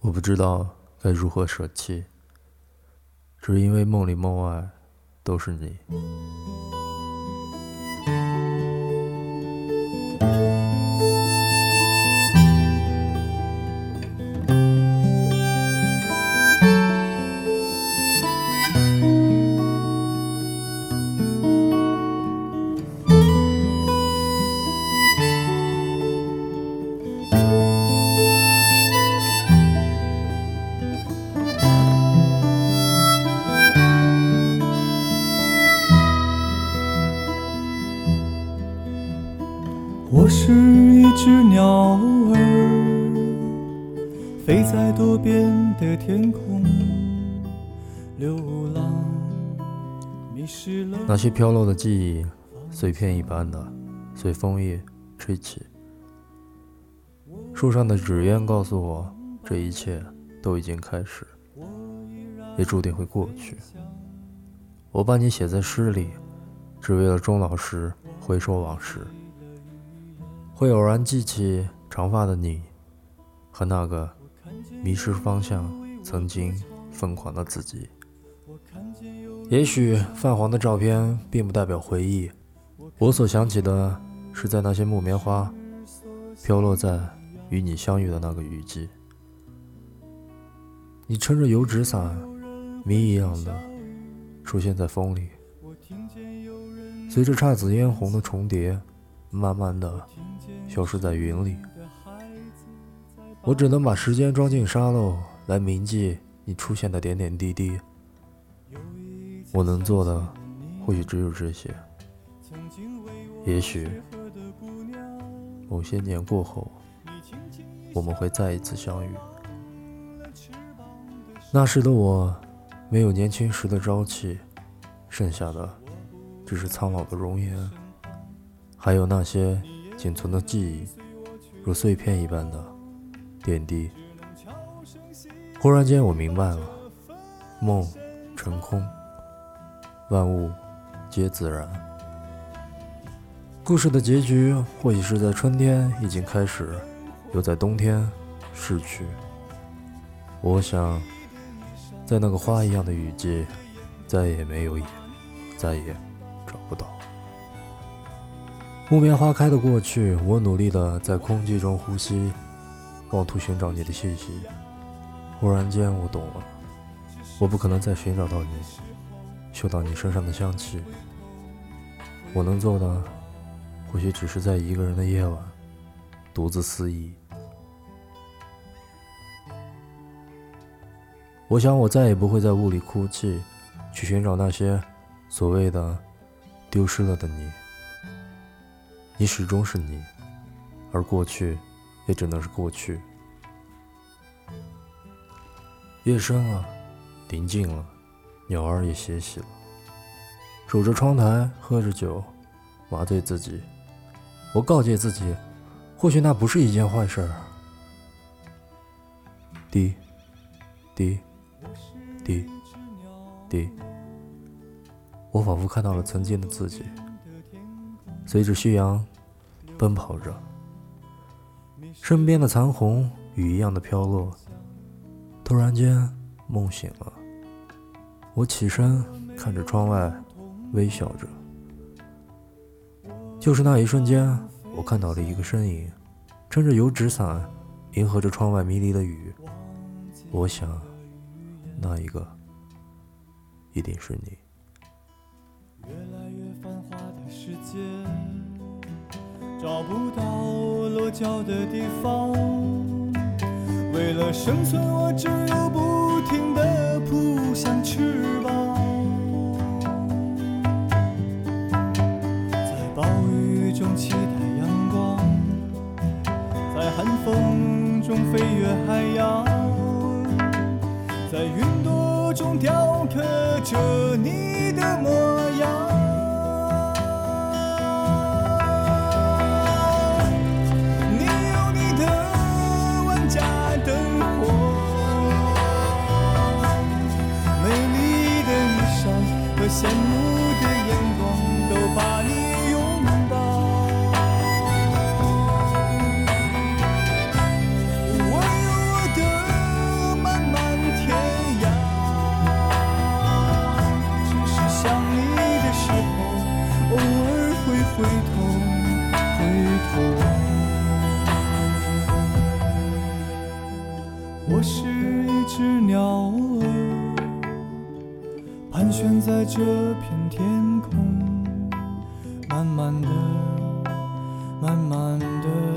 我不知道该如何舍弃，只因为梦里梦外都是你。是一只鸟儿，飞在多变的天空，流浪，那些飘落的记忆，碎片一般的随枫叶吹起。树上的纸鸢告诉我，这一切都已经开始，也注定会过去。我把你写在诗里，只为了终老时回首往事。会偶然记起长发的你，和那个迷失方向、曾经疯狂的自己。也许泛黄的照片并不代表回忆，我所想起的是在那些木棉花飘落在与你相遇的那个雨季，你撑着油纸伞，谜一样的出现在风里，随着姹紫嫣红的重叠，慢慢的。消失在云里，我只能把时间装进沙漏来铭记你出现的点点滴滴。我能做的或许只有这些。也许某些年过后，我们会再一次相遇。那时的我，没有年轻时的朝气，剩下的只是苍老的容颜，还有那些。仅存的记忆，如碎片一般的点滴。忽然间，我明白了，梦成空，万物皆自然。故事的结局，或许是在春天已经开始，又在冬天逝去。我想，在那个花一样的雨季，再也没有，再也找不到。木棉花开的过去，我努力的在空气中呼吸，妄图寻找你的气息。忽然间，我懂了，我不可能再寻找到你，嗅到你身上的香气。我能做的，或许只是在一个人的夜晚，独自肆意。我想，我再也不会在雾里哭泣，去寻找那些所谓的丢失了的你。你始终是你，而过去也只能是过去。夜深了，宁静了，鸟儿也歇息了。守着窗台，喝着酒，麻醉自己。我告诫自己，或许那不是一件坏事。滴，滴，滴，滴。我仿佛看到了曾经的自己。随着夕阳奔跑着，身边的残红雨一样的飘落。突然间，梦醒了。我起身，看着窗外，微笑着。就是那一瞬间，我看到了一个身影，撑着油纸伞，迎合着窗外迷离的雨。我想，那一个一定是你。越来越繁华的世界，找不到落脚的地方。为了生存，我只有不停地扑向翅膀。在暴雨中期待阳光，在寒风中飞越海洋，在云朵中雕刻着你的模样。我是一只鸟儿，盘旋在这片天空，慢慢的，慢慢的。